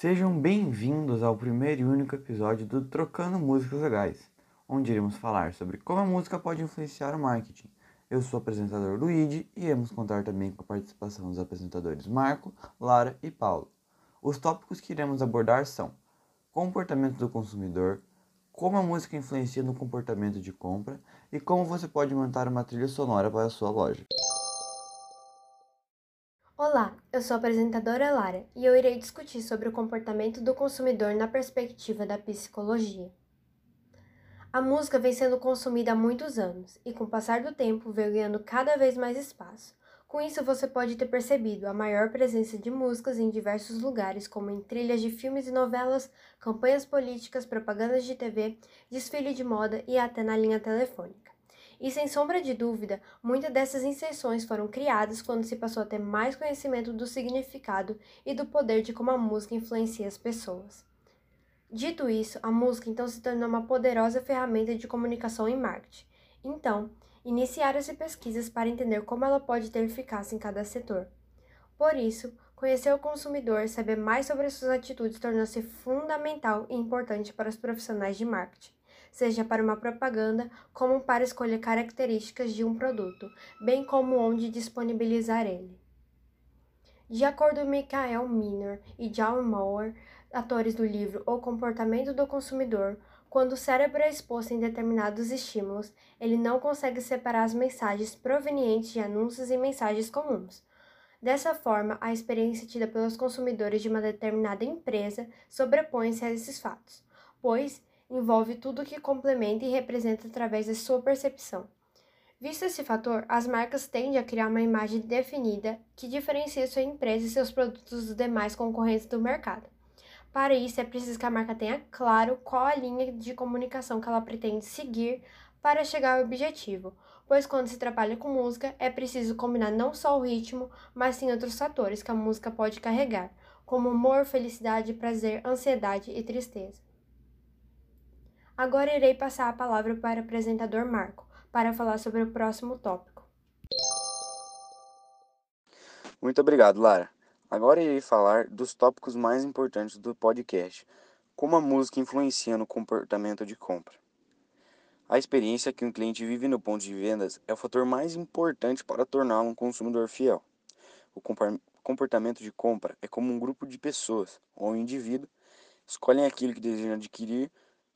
Sejam bem-vindos ao primeiro e único episódio do Trocando Músicas Legais, onde iremos falar sobre como a música pode influenciar o marketing. Eu sou o apresentador Luigi e iremos contar também com a participação dos apresentadores Marco, Lara e Paulo. Os tópicos que iremos abordar são comportamento do consumidor, como a música influencia no comportamento de compra e como você pode montar uma trilha sonora para a sua loja. Olá, eu sou a apresentadora Lara e eu irei discutir sobre o comportamento do consumidor na perspectiva da psicologia. A música vem sendo consumida há muitos anos e, com o passar do tempo, veio ganhando cada vez mais espaço. Com isso, você pode ter percebido a maior presença de músicas em diversos lugares, como em trilhas de filmes e novelas, campanhas políticas, propagandas de TV, desfile de moda e até na linha telefônica. E sem sombra de dúvida, muitas dessas inserções foram criadas quando se passou a ter mais conhecimento do significado e do poder de como a música influencia as pessoas. Dito isso, a música então se tornou uma poderosa ferramenta de comunicação e marketing. Então, iniciaram-se pesquisas para entender como ela pode ter eficácia em cada setor. Por isso, conhecer o consumidor saber mais sobre suas atitudes tornou-se fundamental e importante para os profissionais de marketing seja para uma propaganda como para escolher características de um produto, bem como onde disponibilizar ele. De acordo com Michael Minor e John Moore, atores do livro O Comportamento do Consumidor, quando o cérebro é exposto em determinados estímulos, ele não consegue separar as mensagens provenientes de anúncios e mensagens comuns. Dessa forma, a experiência tida pelos consumidores de uma determinada empresa sobrepõe-se a esses fatos, pois envolve tudo que complementa e representa através da sua percepção. Visto esse fator, as marcas tendem a criar uma imagem definida que diferencia sua empresa e seus produtos dos demais concorrentes do mercado. Para isso, é preciso que a marca tenha claro qual a linha de comunicação que ela pretende seguir para chegar ao objetivo, pois quando se trabalha com música, é preciso combinar não só o ritmo, mas sim outros fatores que a música pode carregar, como humor, felicidade, prazer, ansiedade e tristeza. Agora irei passar a palavra para o apresentador Marco, para falar sobre o próximo tópico. Muito obrigado, Lara. Agora irei falar dos tópicos mais importantes do podcast, como a música influencia no comportamento de compra. A experiência que um cliente vive no ponto de vendas é o fator mais importante para torná-lo um consumidor fiel. O comportamento de compra é como um grupo de pessoas ou um indivíduo escolhem aquilo que desejam adquirir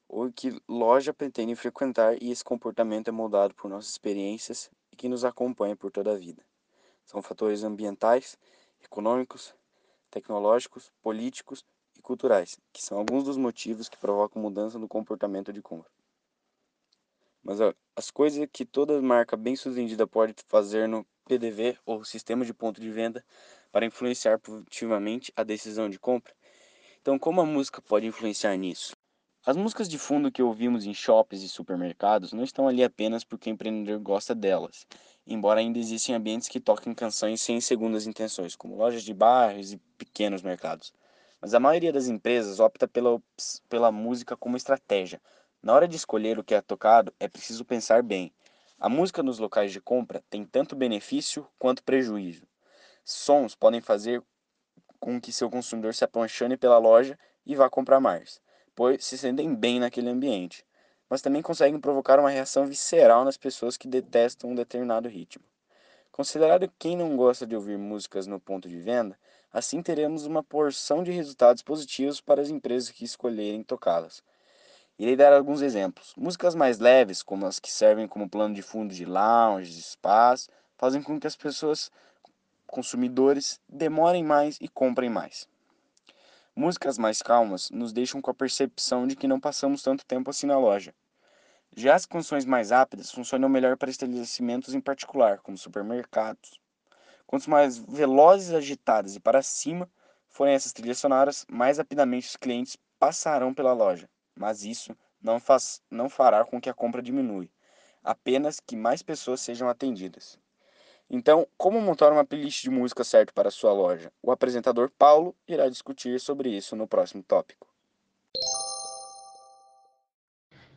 ou que loja pretende frequentar e esse comportamento é moldado por nossas experiências e que nos acompanha por toda a vida. São fatores ambientais, econômicos, tecnológicos, políticos e culturais, que são alguns dos motivos que provocam mudança no comportamento de compra. Mas ó, as coisas que toda marca bem-sucedida pode fazer no PDV ou sistema de ponto de venda para influenciar positivamente a decisão de compra. Então, como a música pode influenciar nisso? As músicas de fundo que ouvimos em shoppings e supermercados não estão ali apenas porque o empreendedor gosta delas, embora ainda existam ambientes que toquem canções sem segundas intenções, como lojas de bairros e pequenos mercados. Mas a maioria das empresas opta pela, pela música como estratégia. Na hora de escolher o que é tocado, é preciso pensar bem. A música nos locais de compra tem tanto benefício quanto prejuízo. Sons podem fazer com que seu consumidor se apaixone pela loja e vá comprar mais pois se sentem bem naquele ambiente, mas também conseguem provocar uma reação visceral nas pessoas que detestam um determinado ritmo. Considerado quem não gosta de ouvir músicas no ponto de venda, assim teremos uma porção de resultados positivos para as empresas que escolherem tocá-las. Irei dar alguns exemplos. Músicas mais leves, como as que servem como plano de fundo de lounge, de spas, fazem com que as pessoas, consumidores, demorem mais e comprem mais. Músicas mais calmas nos deixam com a percepção de que não passamos tanto tempo assim na loja. Já as canções mais rápidas funcionam melhor para estabelecimentos em particular, como supermercados. Quanto mais velozes, agitadas e para cima forem essas trilhas sonoras, mais rapidamente os clientes passarão pela loja. Mas isso não, faz, não fará com que a compra diminua, apenas que mais pessoas sejam atendidas. Então, como montar uma playlist de música certa para sua loja? O apresentador Paulo irá discutir sobre isso no próximo tópico.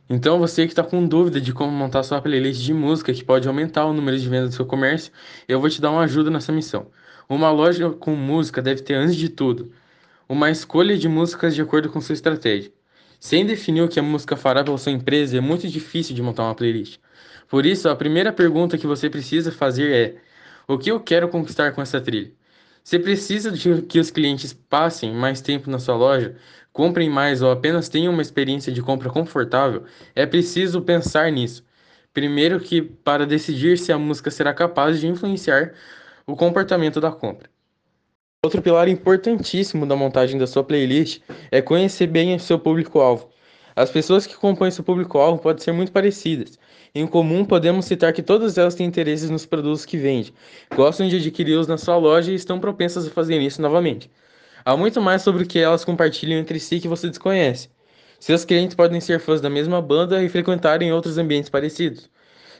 Então, você que está com dúvida de como montar sua playlist de música que pode aumentar o número de vendas do seu comércio, eu vou te dar uma ajuda nessa missão. Uma loja com música deve ter, antes de tudo, uma escolha de músicas de acordo com sua estratégia. Sem definir o que a música fará pela sua empresa, é muito difícil de montar uma playlist. Por isso, a primeira pergunta que você precisa fazer é: o que eu quero conquistar com essa trilha? Você precisa de que os clientes passem mais tempo na sua loja, comprem mais ou apenas tenham uma experiência de compra confortável? É preciso pensar nisso. Primeiro que para decidir se a música será capaz de influenciar o comportamento da compra. Outro pilar importantíssimo da montagem da sua playlist é conhecer bem seu público-alvo. As pessoas que compõem seu público-alvo podem ser muito parecidas. Em comum, podemos citar que todas elas têm interesses nos produtos que vendem, gostam de adquiri-los na sua loja e estão propensas a fazer isso novamente. Há muito mais sobre o que elas compartilham entre si que você desconhece. Seus clientes podem ser fãs da mesma banda e frequentarem outros ambientes parecidos.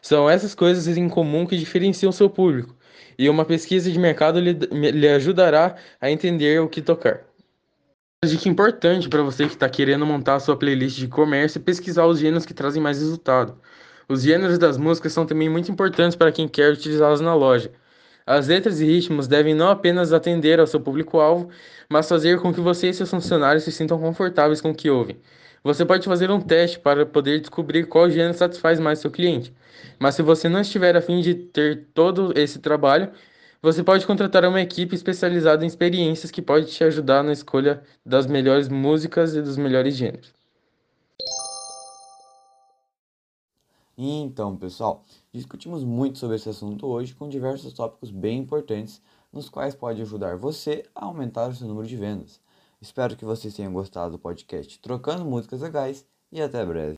São essas coisas em comum que diferenciam seu público, e uma pesquisa de mercado lhe, lhe ajudará a entender o que tocar. Dica importante para você que está querendo montar a sua playlist de comércio é pesquisar os gêneros que trazem mais resultado. Os gêneros das músicas são também muito importantes para quem quer utilizá-las na loja. As letras e ritmos devem não apenas atender ao seu público-alvo, mas fazer com que você e seus funcionários se sintam confortáveis com o que ouvem. Você pode fazer um teste para poder descobrir qual gênero satisfaz mais seu cliente. Mas se você não estiver a fim de ter todo esse trabalho, você pode contratar uma equipe especializada em experiências que pode te ajudar na escolha das melhores músicas e dos melhores gêneros. Então, pessoal, discutimos muito sobre esse assunto hoje com diversos tópicos bem importantes, nos quais pode ajudar você a aumentar o seu número de vendas. Espero que vocês tenham gostado do podcast Trocando Músicas Legais e até breve.